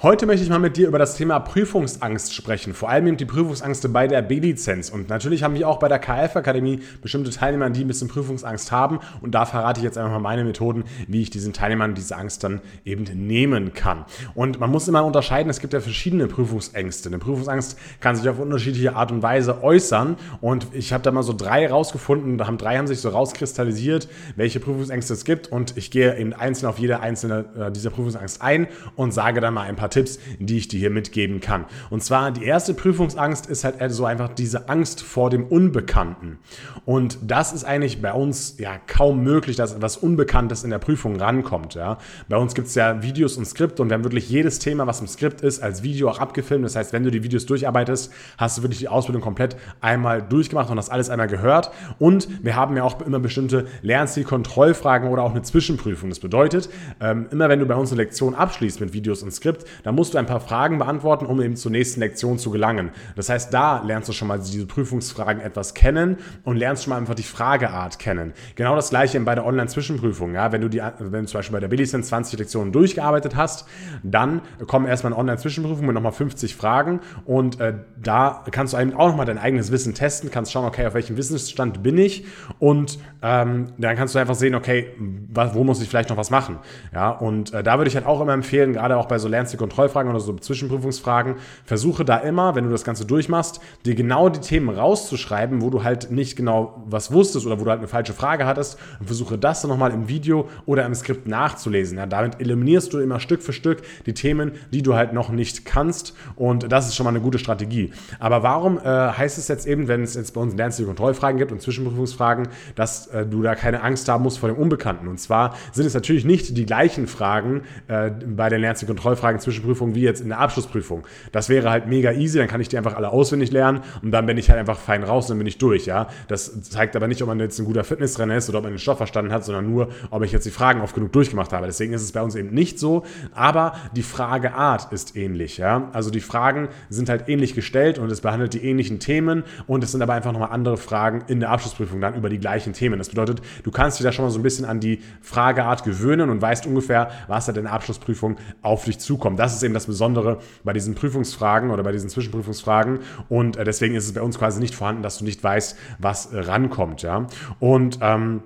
Heute möchte ich mal mit dir über das Thema Prüfungsangst sprechen, vor allem eben die Prüfungsangst bei der B-Lizenz. Und natürlich haben wir auch bei der KF-Akademie bestimmte Teilnehmer, die ein bisschen Prüfungsangst haben. Und da verrate ich jetzt einfach mal meine Methoden, wie ich diesen Teilnehmern diese Angst dann eben nehmen kann. Und man muss immer unterscheiden, es gibt ja verschiedene Prüfungsängste. Eine Prüfungsangst kann sich auf unterschiedliche Art und Weise äußern. Und ich habe da mal so drei rausgefunden, da haben drei haben sich so rauskristallisiert, welche Prüfungsängste es gibt. Und ich gehe eben einzeln auf jede einzelne äh, dieser Prüfungsangst ein und sage dann mal ein paar paar Tipps, die ich dir hier mitgeben kann. Und zwar die erste Prüfungsangst ist halt so einfach diese Angst vor dem Unbekannten. Und das ist eigentlich bei uns ja kaum möglich, dass etwas Unbekanntes in der Prüfung rankommt. Ja. Bei uns gibt es ja Videos und Skripte und wir haben wirklich jedes Thema, was im Skript ist, als Video auch abgefilmt. Das heißt, wenn du die Videos durcharbeitest, hast du wirklich die Ausbildung komplett einmal durchgemacht und hast alles einmal gehört. Und wir haben ja auch immer bestimmte Lernzielkontrollfragen oder auch eine Zwischenprüfung. Das bedeutet, ähm, immer wenn du bei uns eine Lektion abschließt mit Videos und Skript, dann musst du ein paar Fragen beantworten, um eben zur nächsten Lektion zu gelangen. Das heißt, da lernst du schon mal diese Prüfungsfragen etwas kennen und lernst schon mal einfach die Frageart kennen. Genau das gleiche bei der Online-Zwischenprüfung. Ja? Wenn, du die, wenn du zum Beispiel bei der Billizenz 20 Lektionen durchgearbeitet hast, dann kommen erstmal eine Online-Zwischenprüfung mit nochmal 50 Fragen und äh, da kannst du eben auch nochmal dein eigenes Wissen testen, kannst schauen, okay, auf welchem Wissensstand bin ich und ähm, dann kannst du einfach sehen, okay, wo muss ich vielleicht noch was machen. Ja? Und äh, da würde ich halt auch immer empfehlen, gerade auch bei so Lernziel Kontrollfragen oder so Zwischenprüfungsfragen, versuche da immer, wenn du das Ganze durchmachst, dir genau die Themen rauszuschreiben, wo du halt nicht genau was wusstest oder wo du halt eine falsche Frage hattest und versuche das dann nochmal im Video oder im Skript nachzulesen. Ja, damit eliminierst du immer Stück für Stück die Themen, die du halt noch nicht kannst und das ist schon mal eine gute Strategie. Aber warum äh, heißt es jetzt eben, wenn es jetzt bei uns Lernziel Kontrollfragen gibt und Zwischenprüfungsfragen, dass äh, du da keine Angst haben musst vor dem Unbekannten? Und zwar sind es natürlich nicht die gleichen Fragen äh, bei den Lernziel Kontrollfragen zwischen Zwischenprüfung wie jetzt in der Abschlussprüfung. Das wäre halt mega easy, dann kann ich die einfach alle auswendig lernen und dann bin ich halt einfach fein raus und dann bin ich durch, ja. Das zeigt aber nicht, ob man jetzt ein guter Fitnessrenner ist oder ob man den Stoff verstanden hat, sondern nur, ob ich jetzt die Fragen oft genug durchgemacht habe. Deswegen ist es bei uns eben nicht so, aber die Frageart ist ähnlich, ja. Also die Fragen sind halt ähnlich gestellt und es behandelt die ähnlichen Themen und es sind aber einfach nochmal andere Fragen in der Abschlussprüfung dann über die gleichen Themen. Das bedeutet, du kannst dich da schon mal so ein bisschen an die Frageart gewöhnen und weißt ungefähr, was da in der Abschlussprüfung auf dich zukommt. Das ist eben das Besondere bei diesen Prüfungsfragen oder bei diesen Zwischenprüfungsfragen. Und äh, deswegen ist es bei uns quasi nicht vorhanden, dass du nicht weißt, was rankommt. Ja? Und ähm,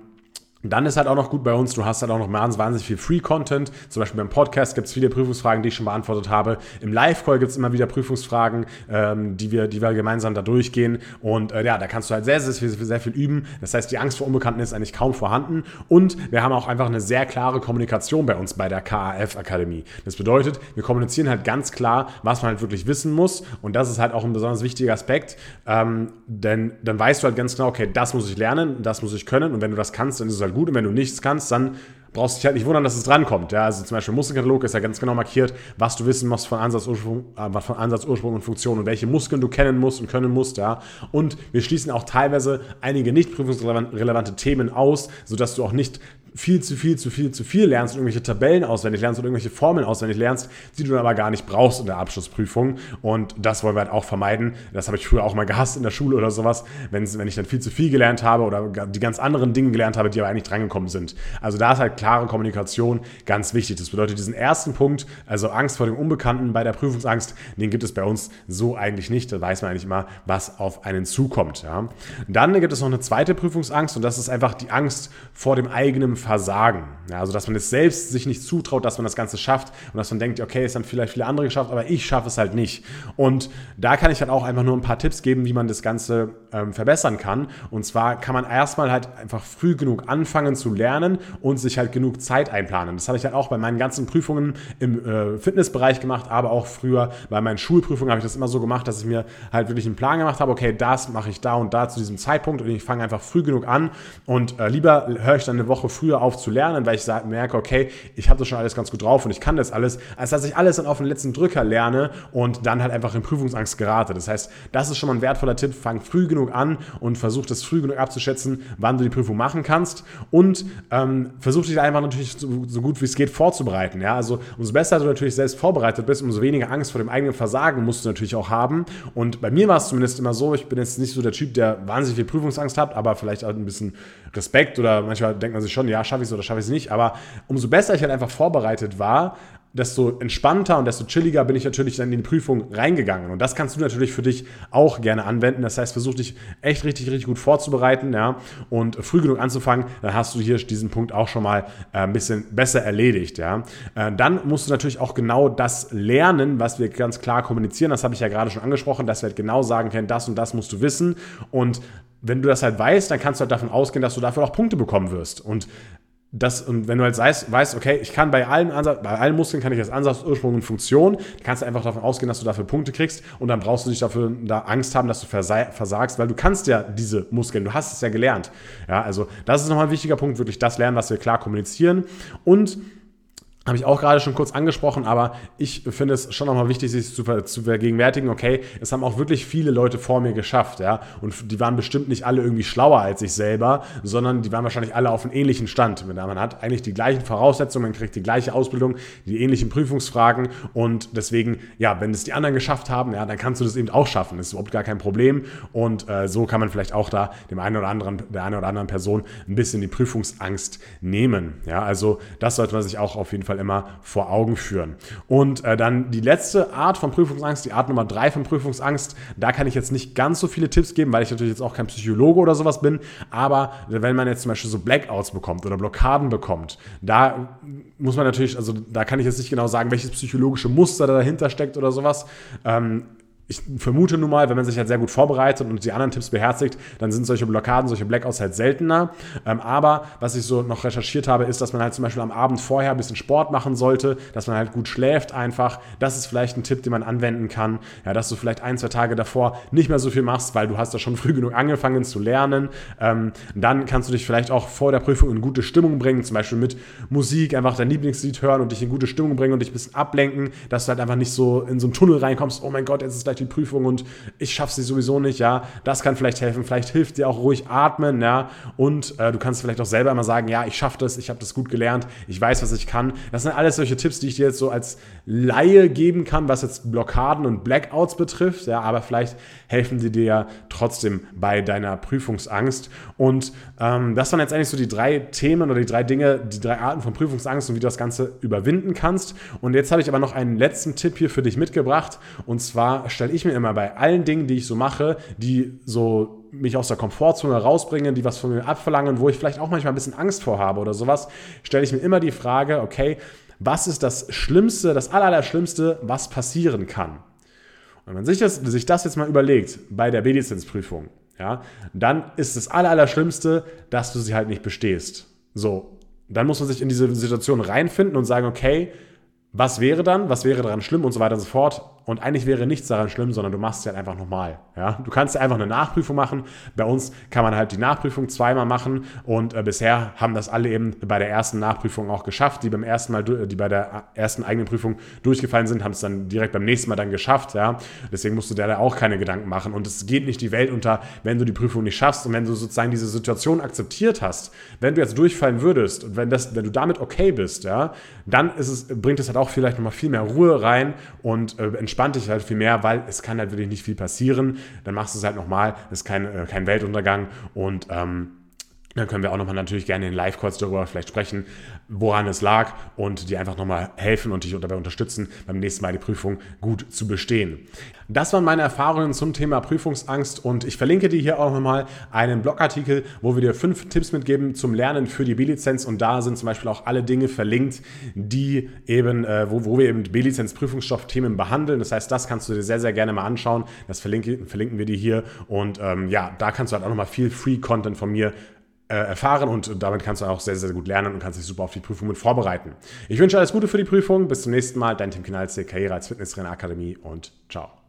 dann ist halt auch noch gut bei uns, du hast halt auch noch wahnsinnig viel Free-Content. Zum Beispiel beim Podcast gibt es viele Prüfungsfragen, die ich schon beantwortet habe. Im Live-Call gibt es immer wieder Prüfungsfragen, ähm, die, wir, die wir gemeinsam da durchgehen. Und äh, ja, da kannst du halt sehr, sehr, sehr, sehr viel üben. Das heißt, die Angst vor Unbekannten ist eigentlich kaum vorhanden. Und wir haben auch einfach eine sehr klare Kommunikation bei uns bei der KAF-Akademie. Das bedeutet, wir kommunizieren halt ganz klar, was man halt wirklich wissen muss. Und das ist halt auch ein besonders wichtiger Aspekt. Ähm, denn dann weißt du halt ganz genau, okay, das muss ich lernen, das muss ich können. Und wenn du das kannst, dann ist es halt gut. Und wenn du nichts kannst, dann brauchst du dich halt nicht wundern, dass es drankommt. Ja? Also zum Beispiel Muskelkatalog ist ja ganz genau markiert, was du wissen musst von Ansatz, Ursprung, äh, von Ansatz, und Funktion und welche Muskeln du kennen musst und können musst. Ja? Und wir schließen auch teilweise einige nicht prüfungsrelevante Themen aus, sodass du auch nicht viel zu viel, zu viel, zu viel lernst und irgendwelche Tabellen auswendig lernst und irgendwelche Formeln auswendig lernst, die du dann aber gar nicht brauchst in der Abschlussprüfung. Und das wollen wir halt auch vermeiden. Das habe ich früher auch mal gehasst in der Schule oder sowas, wenn, ich dann viel zu viel gelernt habe oder die ganz anderen Dinge gelernt habe, die aber eigentlich drangekommen sind. Also da ist halt klare Kommunikation ganz wichtig. Das bedeutet, diesen ersten Punkt, also Angst vor dem Unbekannten bei der Prüfungsangst, den gibt es bei uns so eigentlich nicht. Da weiß man eigentlich immer, was auf einen zukommt. Ja. Dann gibt es noch eine zweite Prüfungsangst und das ist einfach die Angst vor dem eigenen Versagen. Ja, also, dass man es selbst sich nicht zutraut, dass man das Ganze schafft und dass man denkt, okay, es haben vielleicht viele andere geschafft, aber ich schaffe es halt nicht. Und da kann ich halt auch einfach nur ein paar Tipps geben, wie man das Ganze ähm, verbessern kann. Und zwar kann man erstmal halt einfach früh genug anfangen zu lernen und sich halt genug Zeit einplanen. Das habe ich halt auch bei meinen ganzen Prüfungen im äh, Fitnessbereich gemacht, aber auch früher bei meinen Schulprüfungen habe ich das immer so gemacht, dass ich mir halt wirklich einen Plan gemacht habe, okay, das mache ich da und da zu diesem Zeitpunkt und ich fange einfach früh genug an und äh, lieber höre ich dann eine Woche früher früher auf zu lernen, weil ich merke, okay, ich habe das schon alles ganz gut drauf und ich kann das alles, als dass ich alles dann auf den letzten Drücker lerne und dann halt einfach in Prüfungsangst gerate. Das heißt, das ist schon mal ein wertvoller Tipp. Fang früh genug an und versuch das früh genug abzuschätzen, wann du die Prüfung machen kannst und ähm, versuch dich einfach natürlich so, so gut wie es geht vorzubereiten. Ja? Also umso besser du natürlich selbst vorbereitet bist, umso weniger Angst vor dem eigenen Versagen musst du natürlich auch haben. Und bei mir war es zumindest immer so, ich bin jetzt nicht so der Typ, der wahnsinnig viel Prüfungsangst hat, aber vielleicht auch ein bisschen Respekt oder manchmal denkt man sich schon, ja, schaffe ich es oder schaffe ich es nicht. Aber umso besser ich halt einfach vorbereitet war, desto entspannter und desto chilliger bin ich natürlich dann in die Prüfung reingegangen. Und das kannst du natürlich für dich auch gerne anwenden. Das heißt, versuch dich echt richtig, richtig gut vorzubereiten ja, und früh genug anzufangen. Dann hast du hier diesen Punkt auch schon mal äh, ein bisschen besser erledigt. Ja. Äh, dann musst du natürlich auch genau das lernen, was wir ganz klar kommunizieren. Das habe ich ja gerade schon angesprochen, dass wir halt genau sagen können, das und das musst du wissen. Und wenn du das halt weißt, dann kannst du halt davon ausgehen, dass du dafür auch Punkte bekommen wirst. Und das, und wenn du halt weißt, weißt, okay, ich kann bei allen, Ansatz, bei allen Muskeln kann ich als Ansatz, Ursprung und Funktion, kannst du einfach davon ausgehen, dass du dafür Punkte kriegst und dann brauchst du nicht dafür da Angst haben, dass du versagst, weil du kannst ja diese Muskeln, du hast es ja gelernt. Ja, also das ist nochmal ein wichtiger Punkt, wirklich das lernen, was wir klar kommunizieren und habe ich auch gerade schon kurz angesprochen, aber ich finde es schon nochmal wichtig, sich zu, zu, vergegenwärtigen, okay, es haben auch wirklich viele Leute vor mir geschafft, ja, und die waren bestimmt nicht alle irgendwie schlauer als ich selber, sondern die waren wahrscheinlich alle auf einem ähnlichen Stand. Man hat eigentlich die gleichen Voraussetzungen, man kriegt die gleiche Ausbildung, die ähnlichen Prüfungsfragen und deswegen, ja, wenn es die anderen geschafft haben, ja, dann kannst du das eben auch schaffen, das ist überhaupt gar kein Problem und äh, so kann man vielleicht auch da dem einen oder anderen, der einen oder anderen Person ein bisschen die Prüfungsangst nehmen, ja, also das sollte man sich auch auf jeden Fall Fall immer vor Augen führen. Und äh, dann die letzte Art von Prüfungsangst, die Art Nummer drei von Prüfungsangst, da kann ich jetzt nicht ganz so viele Tipps geben, weil ich natürlich jetzt auch kein Psychologe oder sowas bin, aber wenn man jetzt zum Beispiel so Blackouts bekommt oder Blockaden bekommt, da muss man natürlich, also da kann ich jetzt nicht genau sagen, welches psychologische Muster dahinter steckt oder sowas. Ähm, ich vermute nun mal, wenn man sich halt sehr gut vorbereitet und die anderen Tipps beherzigt, dann sind solche Blockaden, solche Blackouts halt seltener. Ähm, aber was ich so noch recherchiert habe, ist, dass man halt zum Beispiel am Abend vorher ein bisschen Sport machen sollte, dass man halt gut schläft einfach. Das ist vielleicht ein Tipp, den man anwenden kann. Ja, dass du vielleicht ein, zwei Tage davor nicht mehr so viel machst, weil du hast ja schon früh genug angefangen zu lernen. Ähm, dann kannst du dich vielleicht auch vor der Prüfung in gute Stimmung bringen, zum Beispiel mit Musik, einfach dein Lieblingslied hören und dich in gute Stimmung bringen und dich ein bisschen ablenken, dass du halt einfach nicht so in so einen Tunnel reinkommst, oh mein Gott, jetzt ist gleich die Prüfung und ich schaffe sie sowieso nicht, ja, das kann vielleicht helfen. Vielleicht hilft dir auch ruhig atmen, ja, und äh, du kannst vielleicht auch selber immer sagen, ja, ich schaffe das, ich habe das gut gelernt, ich weiß, was ich kann. Das sind alles solche Tipps, die ich dir jetzt so als Laie geben kann, was jetzt Blockaden und Blackouts betrifft, ja, aber vielleicht helfen die dir ja trotzdem bei deiner Prüfungsangst. Und ähm, das waren jetzt eigentlich so die drei Themen oder die drei Dinge, die drei Arten von Prüfungsangst und wie du das Ganze überwinden kannst. Und jetzt habe ich aber noch einen letzten Tipp hier für dich mitgebracht. Und zwar stelle ich mir immer bei allen Dingen, die ich so mache, die so mich aus der Komfortzone rausbringen, die was von mir abverlangen, wo ich vielleicht auch manchmal ein bisschen Angst vor habe oder sowas, stelle ich mir immer die Frage, okay, was ist das Schlimmste, das Allerschlimmste, was passieren kann? Und wenn man sich das, sich das jetzt mal überlegt bei der B-Lizenzprüfung, ja, dann ist das Allerschlimmste, dass du sie halt nicht bestehst. So, dann muss man sich in diese Situation reinfinden und sagen, okay, was wäre dann, was wäre daran schlimm und so weiter und so fort. Und eigentlich wäre nichts daran schlimm, sondern du machst es halt einfach nochmal. Ja? Du kannst einfach eine Nachprüfung machen. Bei uns kann man halt die Nachprüfung zweimal machen und äh, bisher haben das alle eben bei der ersten Nachprüfung auch geschafft. Die beim ersten Mal, die bei der ersten eigenen Prüfung durchgefallen sind, haben es dann direkt beim nächsten Mal dann geschafft. Ja? Deswegen musst du dir da auch keine Gedanken machen. Und es geht nicht die Welt unter, wenn du die Prüfung nicht schaffst und wenn du sozusagen diese Situation akzeptiert hast. Wenn du jetzt durchfallen würdest und wenn, das, wenn du damit okay bist, ja, dann ist es, bringt es halt auch vielleicht nochmal viel mehr Ruhe rein und äh, entspannt dich halt viel mehr, weil es kann halt wirklich nicht viel passieren. Dann machst du es halt nochmal, ist kein, äh, kein Weltuntergang und ähm, dann können wir auch nochmal natürlich gerne in Live-Calls darüber vielleicht sprechen, woran es lag und dir einfach nochmal helfen und dich dabei unterstützen, beim nächsten Mal die Prüfung gut zu bestehen. Das waren meine Erfahrungen zum Thema Prüfungsangst und ich verlinke dir hier auch nochmal einen Blogartikel, wo wir dir fünf Tipps mitgeben zum Lernen für die B-Lizenz und da sind zum Beispiel auch alle Dinge verlinkt, die eben, äh, wo, wo wir eben B-Lizenz-Prüfungsstoffthemen behandeln. Das heißt, das kannst du dir sehr, sehr gerne mal anschauen. Das verlinke, verlinken wir dir hier und ähm, ja, da kannst du halt auch nochmal viel Free-Content von mir erfahren und damit kannst du auch sehr, sehr gut lernen und kannst dich super auf die Prüfung mit vorbereiten. Ich wünsche alles Gute für die Prüfung. Bis zum nächsten Mal. Dein Tim Kinalze, Karriere als Fitnesstrainer Akademie und ciao.